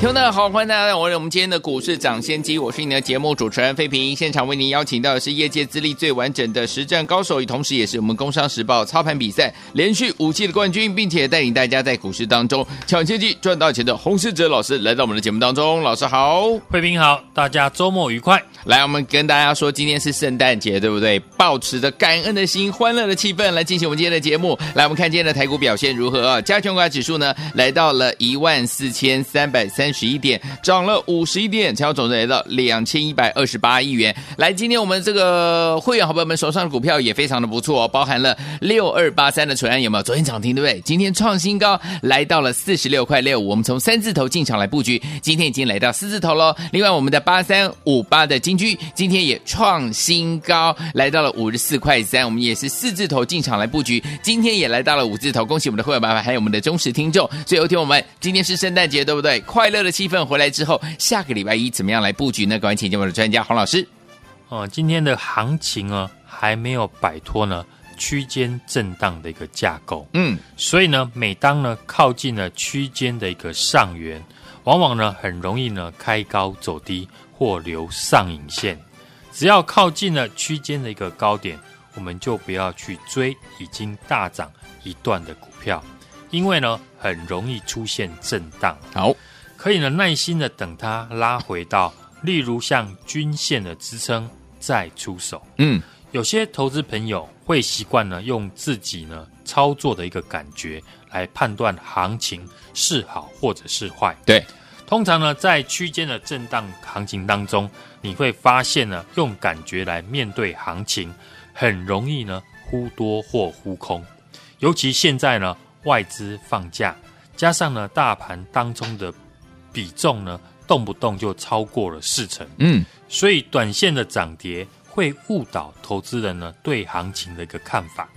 听众好，欢迎大家来到我们今天的股市涨先机，我是你的节目主持人费平。现场为您邀请到的是业界资历最完整的实战高手，也同时也是我们工商时报操盘比赛连续五季的冠军，并且带领大家在股市当中抢先机赚大钱的洪世哲老师来到我们的节目当中。老师好，费平好，大家周末愉快。来，我们跟大家说，今天是圣诞节，对不对？抱持着感恩的心、欢乐的气氛来进行我们今天的节目。来，我们看今天的台股表现如何啊？加权股指数呢，来到了一万四千三百三十一点，涨了五十一点，成交总值来到两千一百二十八亿元。来，今天我们这个会员好朋友们手上的股票也非常的不错哦，包含了六二八三的纯安有没有？昨天涨停对不对？今天创新高，来到了四十六块六。我们从三字头进场来布局，今天已经来到四字头喽。另外，我们的八三五八的金居今天也创新高，来到了五十四块三。我们也是四字头进场来布局，今天也来到了五字头。恭喜我们的会员爸爸，还有我们的忠实听众。所以有听我们今天是圣诞节，对不对？快乐的气氛回来之后，下个礼拜一怎么样来布局呢？赶紧请教我们的专家黄老师。哦，今天的行情呢，还没有摆脱呢区间震荡的一个架构。嗯，所以呢，每当呢靠近了区间的一个上缘，往往呢很容易呢开高走低。或留上影线，只要靠近了区间的一个高点，我们就不要去追已经大涨一段的股票，因为呢很容易出现震荡。好，可以呢耐心的等它拉回到，例如像均线的支撑再出手。嗯，有些投资朋友会习惯呢用自己呢操作的一个感觉来判断行情是好或者是坏。对。通常呢，在区间的震荡行情当中，你会发现呢，用感觉来面对行情，很容易呢忽多或忽空。尤其现在呢，外资放假，加上呢，大盘当中的比重呢，动不动就超过了四成。嗯，所以短线的涨跌会误导投资人呢对行情的一个看法。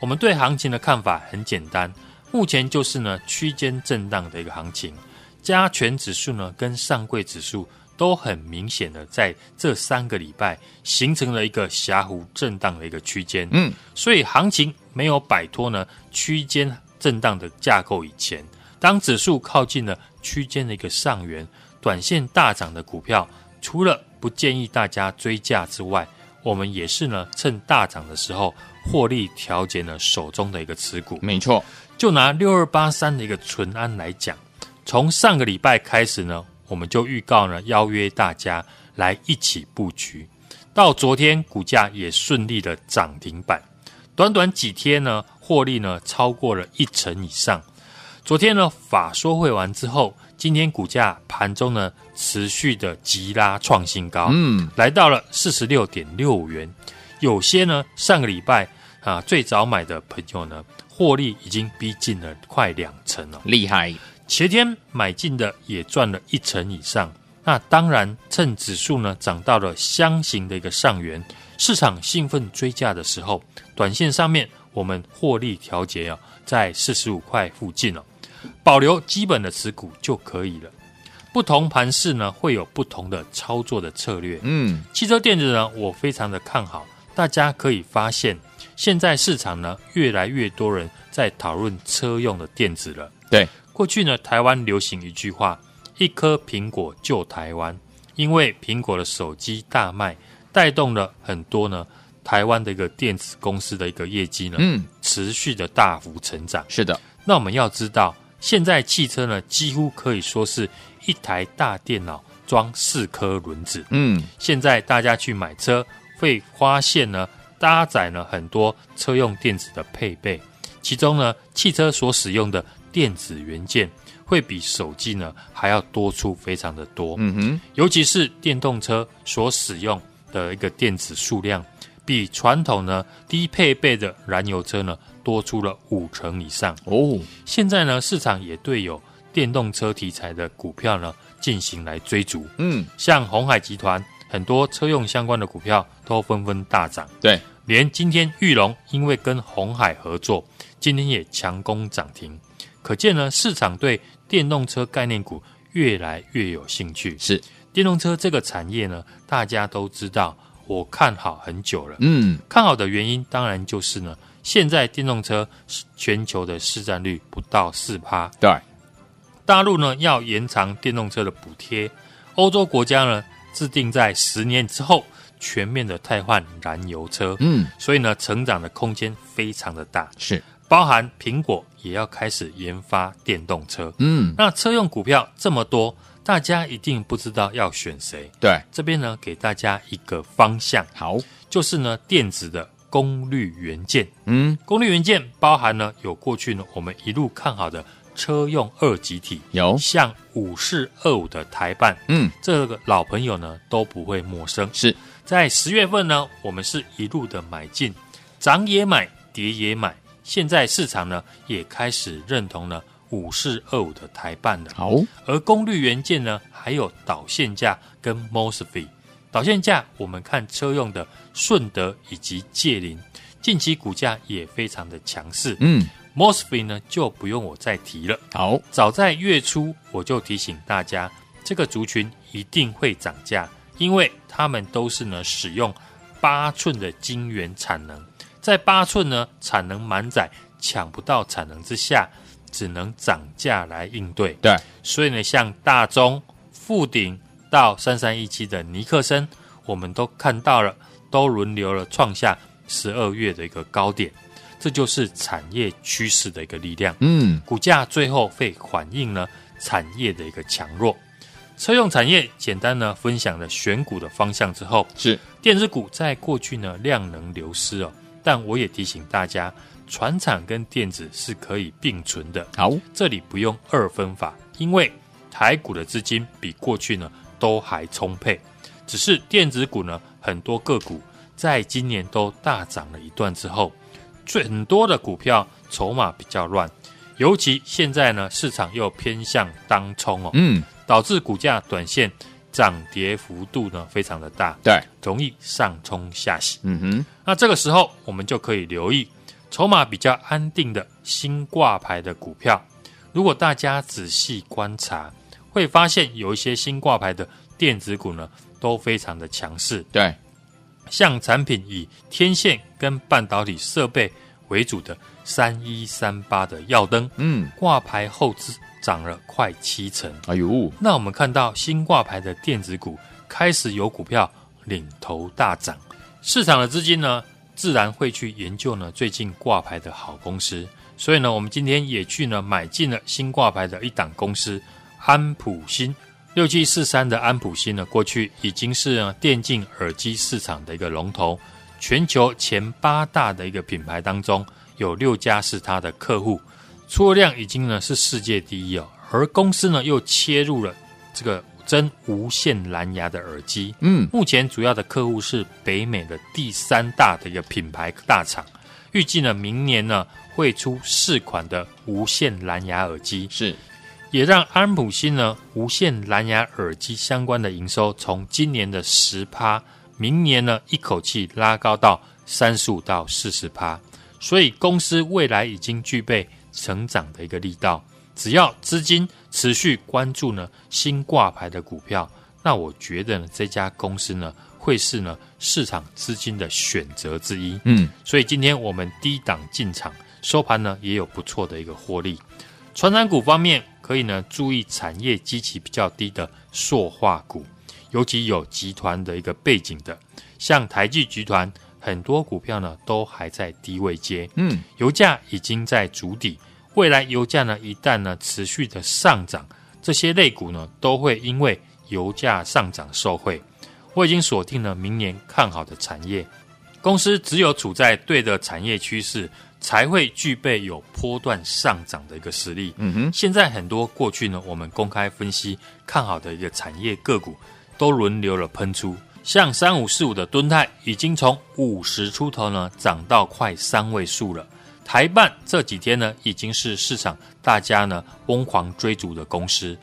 我们对行情的看法很简单，目前就是呢区间震荡的一个行情。加权指数呢，跟上柜指数都很明显的在这三个礼拜形成了一个狭幅震荡的一个区间，嗯，所以行情没有摆脱呢区间震荡的架构以前，当指数靠近了区间的一个上缘，短线大涨的股票，除了不建议大家追价之外，我们也是呢趁大涨的时候获利调节呢手中的一个持股。没错，就拿六二八三的一个纯安来讲。从上个礼拜开始呢，我们就预告呢，邀约大家来一起布局。到昨天，股价也顺利的涨停板，短短几天呢，获利呢超过了一成以上。昨天呢，法说会完之后，今天股价盘中呢持续的急拉创新高，嗯，来到了四十六点六五元。有些呢，上个礼拜啊最早买的朋友呢，获利已经逼近了快两成了，厉害。前天买进的也赚了一成以上，那当然趁指数呢涨到了箱型的一个上缘，市场兴奋追价的时候，短线上面我们获利调节啊，在四十五块附近了，保留基本的持股就可以了。不同盘势呢会有不同的操作的策略。嗯，汽车电子呢我非常的看好，大家可以发现现在市场呢越来越多人在讨论车用的电子了。对。过去呢，台湾流行一句话：“一颗苹果救台湾”，因为苹果的手机大卖，带动了很多呢台湾的一个电子公司的一个业绩呢，嗯，持续的大幅成长。是的，那我们要知道，现在汽车呢，几乎可以说是一台大电脑装四颗轮子。嗯，现在大家去买车，会发现呢，搭载了很多车用电子的配备，其中呢，汽车所使用的。电子元件会比手机呢还要多出非常的多，嗯哼，尤其是电动车所使用的一个电子数量，比传统呢低配备的燃油车呢多出了五成以上哦。现在呢市场也对有电动车题材的股票呢进行来追逐，嗯，像鸿海集团很多车用相关的股票都纷纷大涨，对。连今天玉龙因为跟鸿海合作，今天也强攻涨停，可见呢市场对电动车概念股越来越有兴趣。是电动车这个产业呢，大家都知道，我看好很久了。嗯，看好的原因当然就是呢，现在电动车全球的市占率不到四趴。对，大陆呢要延长电动车的补贴，欧洲国家呢制定在十年之后全面的汰换燃油车。嗯，所以呢，成长的空间非常的大。是，包含苹果也要开始研发电动车。嗯，那车用股票这么多。大家一定不知道要选谁，对，这边呢给大家一个方向，好，就是呢电子的功率元件，嗯，功率元件包含呢有过去呢我们一路看好的车用二极体，有。像五四二五的台办，嗯，这个老朋友呢都不会陌生，是。在十月份呢我们是一路的买进，涨也买，跌也买，现在市场呢也开始认同了。五四二五的台办的，好，而功率元件呢，还有导线架跟 MOSFET。导线架我们看车用的顺德以及界林，近期股价也非常的强势。嗯，MOSFET 呢就不用我再提了。好，早在月初我就提醒大家，这个族群一定会涨价，因为他们都是呢使用八寸的晶圆产能，在八寸呢产能满载、抢不到产能之下。只能涨价来应对，对，所以呢，像大中、富鼎到三三一七的尼克森，我们都看到了，都轮流了创下十二月的一个高点，这就是产业趋势的一个力量。嗯，股价最后会反映呢产业的一个强弱。车用产业简单呢分享了选股的方向之后，是电子股在过去呢量能流失哦，但我也提醒大家。船厂跟电子是可以并存的。好，这里不用二分法，因为台股的资金比过去呢都还充沛。只是电子股呢，很多个股在今年都大涨了一段之后，最很多的股票筹码比较乱，尤其现在呢市场又偏向当冲哦，嗯，导致股价短线涨跌幅度呢非常的大，对，容易上冲下洗。嗯哼，那这个时候我们就可以留意。筹码比较安定的新挂牌的股票，如果大家仔细观察，会发现有一些新挂牌的电子股呢，都非常的强势。对，像产品以天线跟半导体设备为主的三一三八的耀灯，嗯，挂牌后资涨了快七成。哎呦，那我们看到新挂牌的电子股开始有股票领头大涨，市场的资金呢，自然会去研究呢最近挂牌的好公司，所以呢，我们今天也去呢买进了新挂牌的一档公司安普新六七四三的安普新呢，过去已经是呢电竞耳机市场的一个龙头，全球前八大的一个品牌当中有六家是它的客户，出货量已经呢是世界第一哦，而公司呢又切入了这个。真无线蓝牙的耳机，嗯，目前主要的客户是北美的第三大的一个品牌大厂，预计呢明年呢会出四款的无线蓝牙耳机，是，也让安普新呢无线蓝牙耳机相关的营收从今年的十趴，明年呢一口气拉高到三十五到四十趴，所以公司未来已经具备成长的一个力道。只要资金持续关注呢新挂牌的股票，那我觉得呢这家公司呢会是呢市场资金的选择之一。嗯，所以今天我们低档进场，收盘呢也有不错的一个获利。传染股方面可以呢注意产业基期比较低的塑化股，尤其有集团的一个背景的，像台积集团，很多股票呢都还在低位阶。嗯，油价已经在筑底。未来油价呢，一旦呢持续的上涨，这些类股呢都会因为油价上涨受惠。我已经锁定了明年看好的产业，公司只有处在对的产业趋势，才会具备有波段上涨的一个实力。嗯哼，现在很多过去呢，我们公开分析看好的一个产业个股，都轮流了喷出，像三五四五的敦泰，已经从五十出头呢涨到快三位数了。台办这几天呢，已经是市场大家呢疯狂追逐的公司。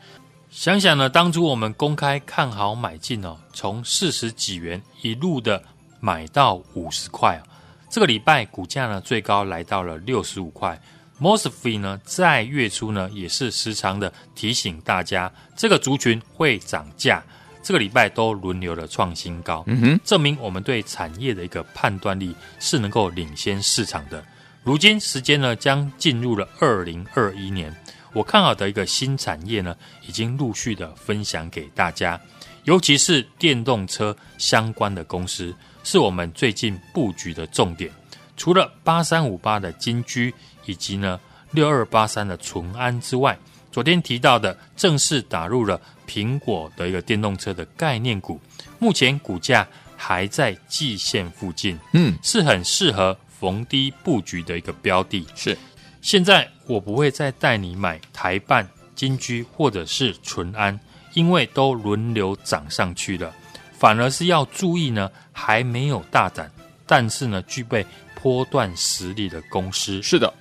想想呢，当初我们公开看好买进哦，从四十几元一路的买到五十块，这个礼拜股价呢最高来到了六十五块。Mosfet 呢在月初呢也是时常的提醒大家，这个族群会涨价。这个礼拜都轮流的创新高，嗯哼，证明我们对产业的一个判断力是能够领先市场的。如今时间呢将进入了二零二一年，我看好的一个新产业呢已经陆续的分享给大家，尤其是电动车相关的公司，是我们最近布局的重点。除了八三五八的金居以及呢六二八三的淳安之外，昨天提到的正式打入了苹果的一个电动车的概念股，目前股价还在季线附近，嗯，是很适合逢低布局的一个标的。是，现在我不会再带你买台半、金居或者是淳安，因为都轮流涨上去了，反而是要注意呢，还没有大涨，但是呢具备波段实力的公司。是的。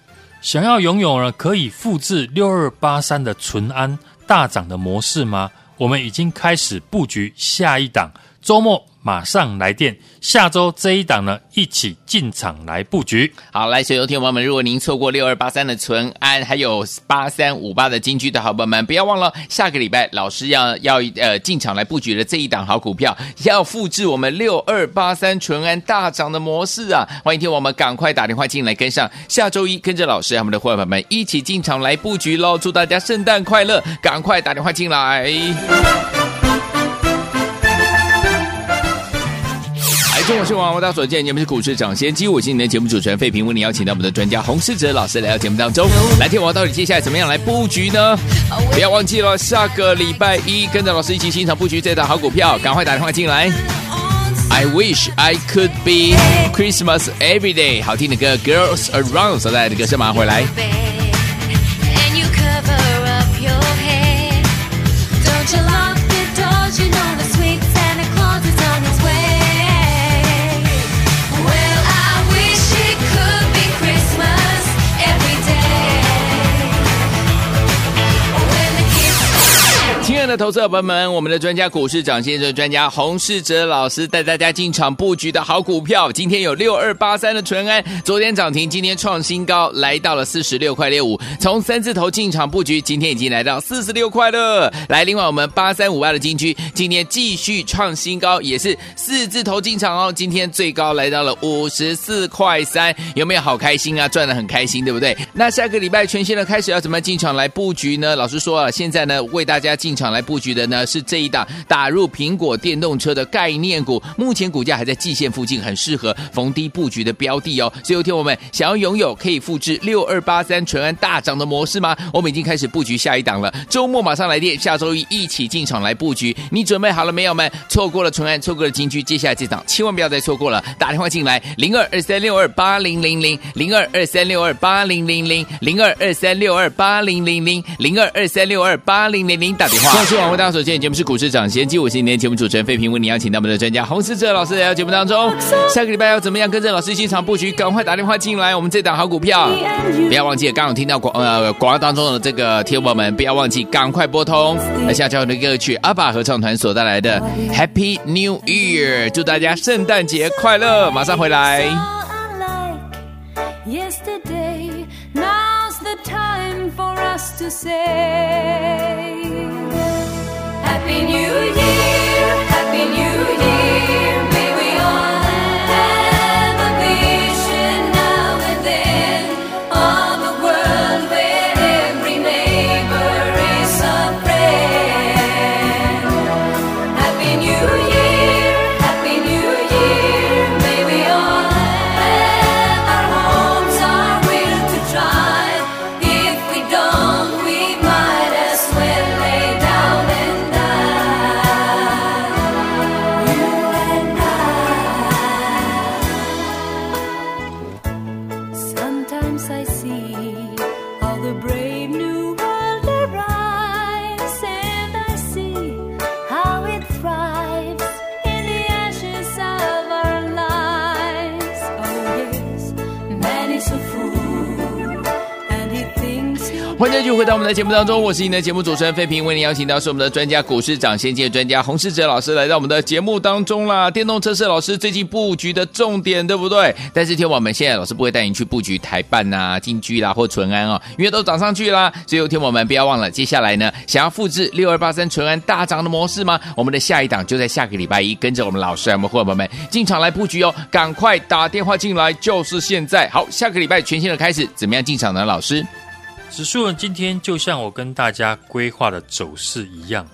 想要拥有呢，可以复制六二八三的淳安大涨的模式吗？我们已经开始布局下一档，周末。马上来电，下周这一档呢，一起进场来布局。好，来，所有听友们，如果您错过六二八三的淳安，还有八三五八的金居的好朋友们，不要忘了，下个礼拜老师要要呃进场来布局的这一档好股票，要复制我们六二八三淳安大涨的模式啊！欢迎听我们赶快打电话进来跟上，下周一跟着老师和我们的伙伴们一起进场来布局喽！祝大家圣诞快乐，赶快打电话进来。中午是王，我大家所见，你们是股市掌先机，我是你的节目主持人费平，为你邀请到我们的专家洪世哲老师来到节目当中，来听我到底接下来怎么样来布局呢？不要忘记了，下个礼拜一跟着老师一起欣赏布局这档好股票，赶快打电话进来。I wish I could be Christmas every day，好听的歌，Girls Around 所带来的歌声马上回来。的投资者朋友们，我们的专家股市长先生专家洪世哲老师带大家进场布局的好股票，今天有六二八三的淳安，昨天涨停，今天创新高，来到了四十六块六五。从三字头进场布局，今天已经来到四十六块了。来，另外我们八三五二的金居，今天继续创新高，也是四字头进场哦。今天最高来到了五十四块三，有没有好开心啊？赚得很开心，对不对？那下个礼拜全新的开始要怎么进场来布局呢？老师说啊，现在呢为大家进场来。来布局的呢是这一档打入苹果电动车的概念股，目前股价还在季线附近，很适合逢低布局的标的哦。所以，有听我们想要拥有可以复制六二八三纯安大涨的模式吗？我们已经开始布局下一档了。周末马上来电，下周一一起进场来布局。你准备好了没有们？错过了纯安，错过了金居，接下来这档千万不要再错过了。打电话进来，零二二三六二八零零零，零二二三六二八零零零，零二二三六二八零零零，零二二三六二八零零零，打电话。是网为大家所见，节目是股市涨先机，我是今天节目主持人费平，为你邀请到我们的专家洪思哲老师来到节目当中。下个礼拜要怎么样跟着老师进场布局？赶快打电话进来，我们这档好股票，不要忘记，刚刚听到广呃广告当中的这个听友们，不要忘记赶快拨通。那下交的歌曲，阿爸合唱团所带来的 Happy New Year，祝大家圣诞节快乐！马上回来。Happy New Year, Happy New Year. 在节目当中，我是您的节目主持人费平，为您邀请到是我们的专家股市涨先机专家洪世哲老师来到我们的节目当中啦。电动车是老师最近布局的重点，对不对？但是听我们现在老师不会带您去布局台办、啊、金居啦或淳安哦，因为都涨上去啦。所以听我们不要忘了，接下来呢，想要复制六二八三淳安大涨的模式吗？我们的下一档就在下个礼拜一，跟着我们老师，我们伙伴们进场来布局哦，赶快打电话进来，就是现在。好，下个礼拜全新的开始，怎么样进场呢？老师？指数呢，今天就像我跟大家规划的走势一样，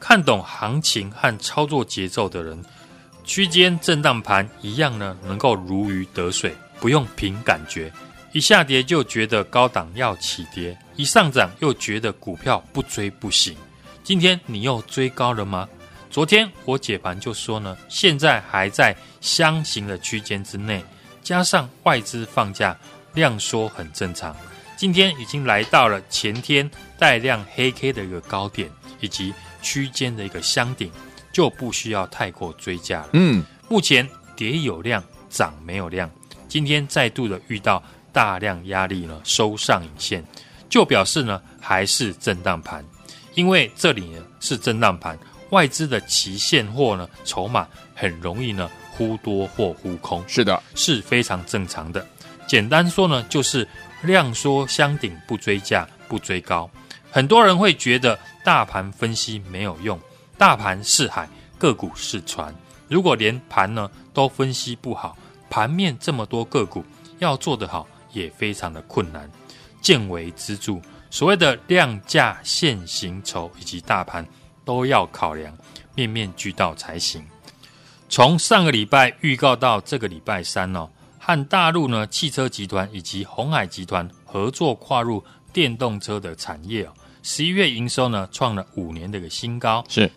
看懂行情和操作节奏的人，区间震荡盘一样呢，能够如鱼得水，不用凭感觉，一下跌就觉得高档要起跌，一上涨又觉得股票不追不行。今天你又追高了吗？昨天我解盘就说呢，现在还在箱型的区间之内，加上外资放假，量缩很正常。今天已经来到了前天带量黑 K 的一个高点，以及区间的一个箱顶，就不需要太过追加了。嗯，目前跌有量，涨没有量。今天再度的遇到大量压力呢，收上影线，就表示呢还是震荡盘。因为这里呢是震荡盘，外资的期现货呢筹码很容易呢忽多或忽空，是的，是非常正常的。简单说呢，就是。量缩箱顶不追价不追高，很多人会觉得大盘分析没有用，大盘是海，个股是船。如果连盘呢都分析不好，盘面这么多个股要做得好也非常的困难。见微知著，所谓的量价线形筹以及大盘都要考量，面面俱到才行。从上个礼拜预告到这个礼拜三哦。和大陆呢汽车集团以及鸿海集团合作跨入电动车的产业哦，十一月营收呢创了五年的一个新高。是，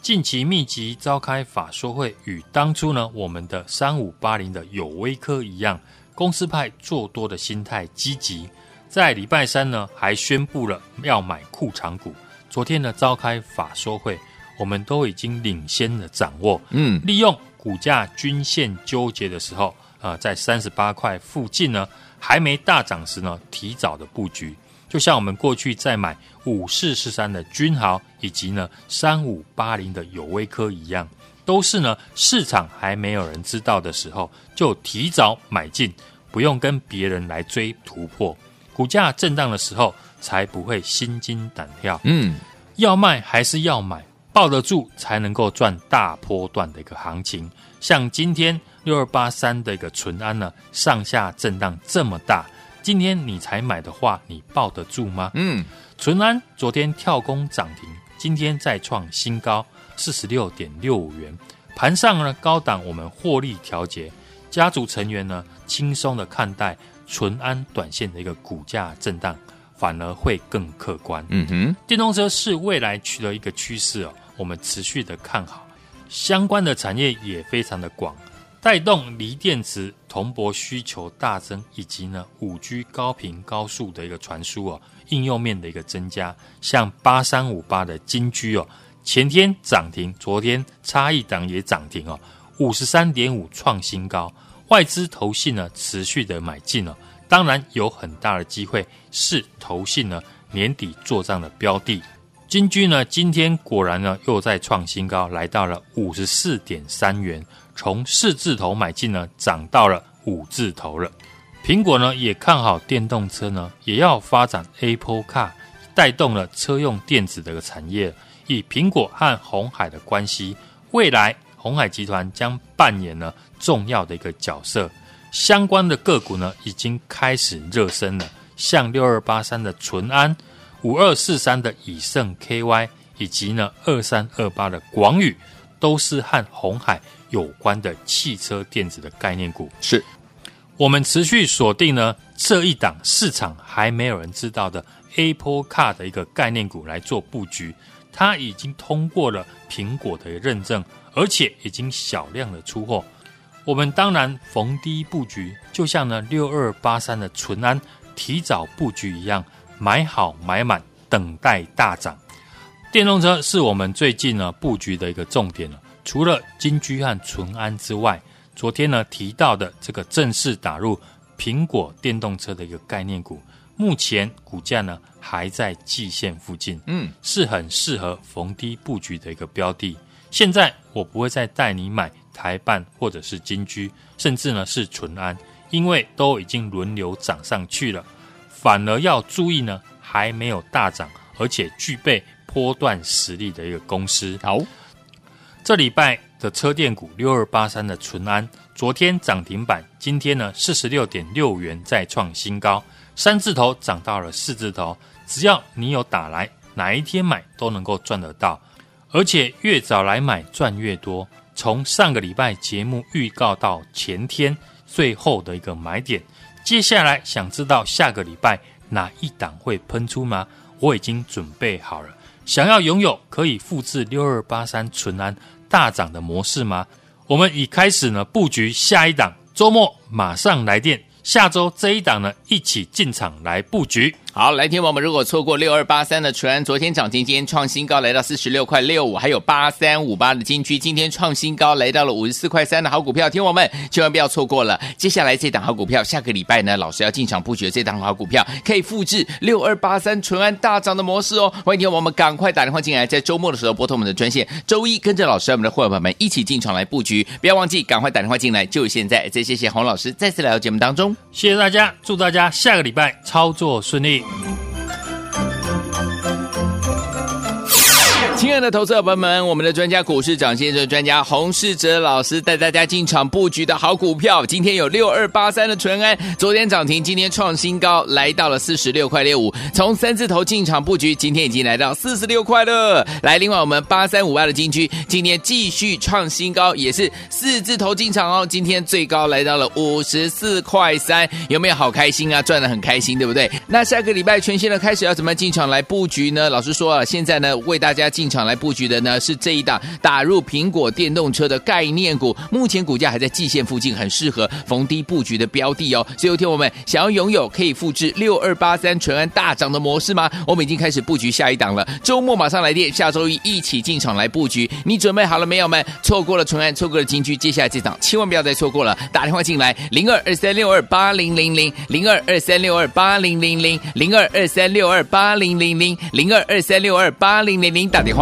近期密集召开法说会，与当初呢我们的三五八零的友威科一样，公司派做多的心态积极。在礼拜三呢还宣布了要买库藏股。昨天呢召开法说会，我们都已经领先的掌握，嗯，利用股价均线纠结的时候。啊，在三十八块附近呢，还没大涨时呢，提早的布局，就像我们过去在买五四四三的君豪，以及呢三五八零的友威科一样，都是呢市场还没有人知道的时候，就提早买进，不用跟别人来追突破，股价震荡的时候才不会心惊胆跳。嗯，要卖还是要买，抱得住才能够赚大波段的一个行情，像今天。六二八三的一个淳安呢，上下震荡这么大，今天你才买的话，你抱得住吗？嗯，淳安昨天跳空涨停，今天再创新高，四十六点六五元。盘上呢，高档我们获利调节，家族成员呢轻松的看待淳安短线的一个股价震荡，反而会更客观。嗯哼，电动车是未来取得一个趋势哦，我们持续的看好，相关的产业也非常的广。带动锂电池铜箔需求大增，以及呢五 G 高频高速的一个传输哦，应用面的一个增加，像八三五八的金居哦，前天涨停，昨天差一档也涨停哦，五十三点五创新高，外资投信呢持续的买进哦，当然有很大的机会是投信呢年底做账的标的，金居呢今天果然呢又在创新高，来到了五十四点三元。从四字头买进呢，涨到了五字头了。苹果呢也看好电动车呢，也要发展 Apple Car，带动了车用电子的个产业。以苹果和鸿海的关系，未来鸿海集团将扮演了重要的一个角色。相关的个股呢，已经开始热身了，像六二八三的淳安、五二四三的以盛 KY，以及呢二三二八的广宇，都是和红海。有关的汽车电子的概念股，是我们持续锁定呢这一档市场还没有人知道的 Apple Car 的一个概念股来做布局，它已经通过了苹果的认证，而且已经小量的出货。我们当然逢低布局，就像呢六二八三的淳安提早布局一样，买好买满，等待大涨。电动车是我们最近呢布局的一个重点了。除了金居和淳安之外，昨天呢提到的这个正式打入苹果电动车的一个概念股，目前股价呢还在季线附近，嗯，是很适合逢低布局的一个标的。现在我不会再带你买台办或者是金居，甚至呢是淳安，因为都已经轮流涨上去了。反而要注意呢，还没有大涨，而且具备波段实力的一个公司。好，这礼拜的车电股六二八三的淳安，昨天涨停板，今天呢四十六点六元再创新高，三字头涨到了四字头。只要你有打来，哪一天买都能够赚得到，而且越早来买赚越多。从上个礼拜节目预告到前天最后的一个买点，接下来想知道下个礼拜哪一档会喷出吗？我已经准备好了。想要拥有可以复制六二八三淳安大涨的模式吗？我们已开始呢布局下一档，周末马上来电。下周这一档呢，一起进场来布局。好，来听我们如果错过六二八三的淳安，昨天涨停，今天创新高，来到四十六块六五，还有八三五八的金居，今天创新高，来到了五十四块三的好股票，听我们千万不要错过了。接下来这档好股票，下个礼拜呢，老师要进场布局这档好股票，可以复制六二八三淳安大涨的模式哦。欢迎听我们赶快打电话进来，在周末的时候拨通我们的专线，周一跟着老师我们的伙伴们一起进场来布局，不要忘记赶快打电话进来，就现在。再谢谢洪老师再次来到节目当中，谢谢大家，祝大家下个礼拜操作顺利。week. 亲爱的投资者朋友们，我们的专家股市长先生专家洪世哲老师带大家进场布局的好股票，今天有六二八三的淳安，昨天涨停，今天创新高，来到了四十六块六五。从三字头进场布局，今天已经来到四十六块了。来，另外我们八三五八的金居，今天继续创新高，也是四字头进场哦。今天最高来到了五十四块三，有没有好开心啊？赚的很开心，对不对？那下个礼拜全新的开始要怎么进场来布局呢？老师说啊，现在呢为大家进。场来布局的呢是这一档打入苹果电动车的概念股，目前股价还在季线附近，很适合逢低布局的标的哦。所以，有听我们想要拥有可以复制六二八三纯安大涨的模式吗？我们已经开始布局下一档了。周末马上来电，下周一一起进场来布局。你准备好了没有们？错过了纯安，错过了金居，接下来这档千万不要再错过了。打电话进来，零二二三六二八零零零，零二二三六二八零零零，零二二三六二八零零零，零二二三六二八零零零，打电话。